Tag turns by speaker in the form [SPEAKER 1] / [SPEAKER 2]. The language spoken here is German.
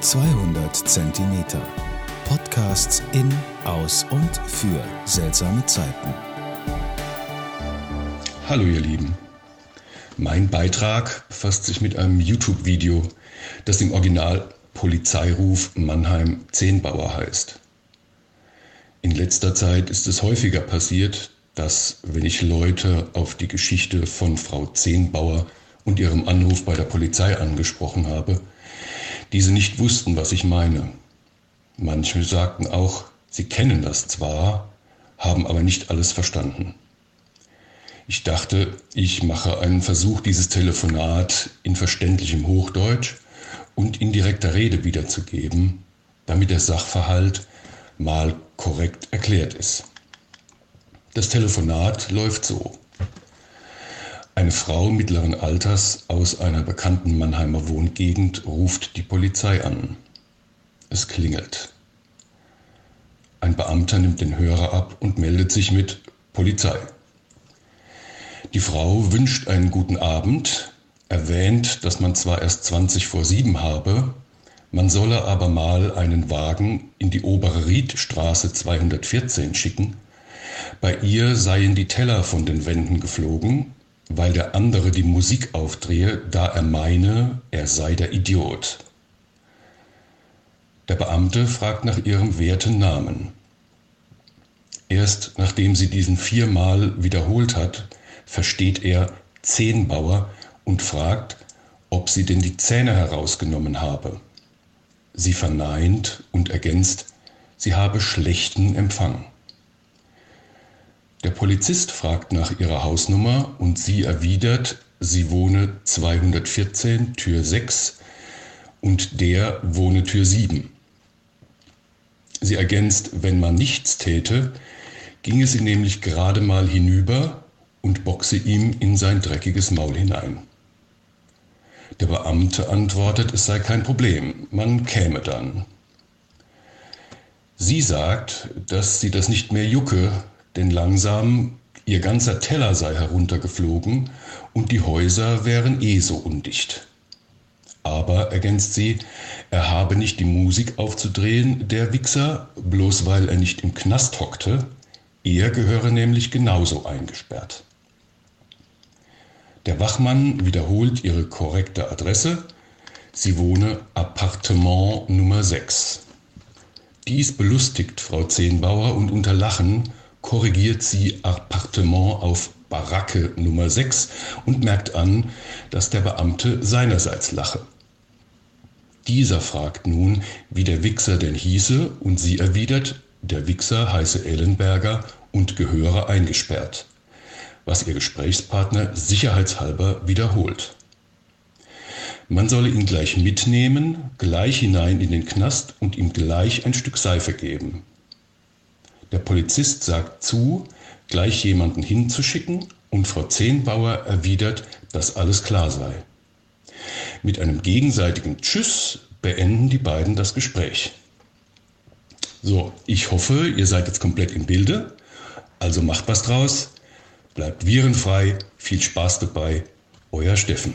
[SPEAKER 1] 200 Zentimeter. Podcasts in, aus und für seltsame Zeiten.
[SPEAKER 2] Hallo ihr Lieben. Mein Beitrag befasst sich mit einem YouTube-Video, das im Original Polizeiruf Mannheim Zehnbauer heißt. In letzter Zeit ist es häufiger passiert, dass, wenn ich Leute auf die Geschichte von Frau Zehnbauer und ihrem Anruf bei der Polizei angesprochen habe, diese nicht wussten, was ich meine. Manche sagten auch, sie kennen das zwar, haben aber nicht alles verstanden. Ich dachte, ich mache einen Versuch, dieses Telefonat in verständlichem Hochdeutsch und in direkter Rede wiederzugeben, damit der Sachverhalt mal korrekt erklärt ist. Das Telefonat läuft so. Eine Frau mittleren Alters aus einer bekannten Mannheimer Wohngegend ruft die Polizei an. Es klingelt. Ein Beamter nimmt den Hörer ab und meldet sich mit Polizei. Die Frau wünscht einen guten Abend, erwähnt, dass man zwar erst 20 vor sieben habe, man solle aber mal einen Wagen in die obere Riedstraße 214 schicken. Bei ihr seien die Teller von den Wänden geflogen weil der andere die Musik aufdrehe, da er meine, er sei der Idiot. Der Beamte fragt nach ihrem werten Namen. Erst nachdem sie diesen viermal wiederholt hat, versteht er Zehnbauer und fragt, ob sie denn die Zähne herausgenommen habe. Sie verneint und ergänzt, sie habe schlechten Empfang. Der Polizist fragt nach ihrer Hausnummer und sie erwidert, sie wohne 214 Tür 6 und der wohne Tür 7. Sie ergänzt, wenn man nichts täte, ginge sie nämlich gerade mal hinüber und boxe ihm in sein dreckiges Maul hinein. Der Beamte antwortet, es sei kein Problem, man käme dann. Sie sagt, dass sie das nicht mehr jucke, denn langsam ihr ganzer Teller sei heruntergeflogen und die Häuser wären eh so undicht. Aber, ergänzt sie, er habe nicht die Musik aufzudrehen, der Wichser, bloß weil er nicht im Knast hockte, er gehöre nämlich genauso eingesperrt. Der Wachmann wiederholt ihre korrekte Adresse. Sie wohne Appartement Nummer 6. Dies belustigt Frau Zehnbauer und unter Lachen korrigiert sie Appartement auf Baracke Nummer 6 und merkt an, dass der Beamte seinerseits lache. Dieser fragt nun, wie der Wichser denn hieße, und sie erwidert, der Wichser heiße Ellenberger und gehöre eingesperrt, was ihr Gesprächspartner sicherheitshalber wiederholt. Man solle ihn gleich mitnehmen, gleich hinein in den Knast und ihm gleich ein Stück Seife geben. Der Polizist sagt zu, gleich jemanden hinzuschicken und Frau Zehnbauer erwidert, dass alles klar sei. Mit einem gegenseitigen Tschüss beenden die beiden das Gespräch. So, ich hoffe, ihr seid jetzt komplett im Bilde. Also macht was draus, bleibt virenfrei, viel Spaß dabei, euer Steffen.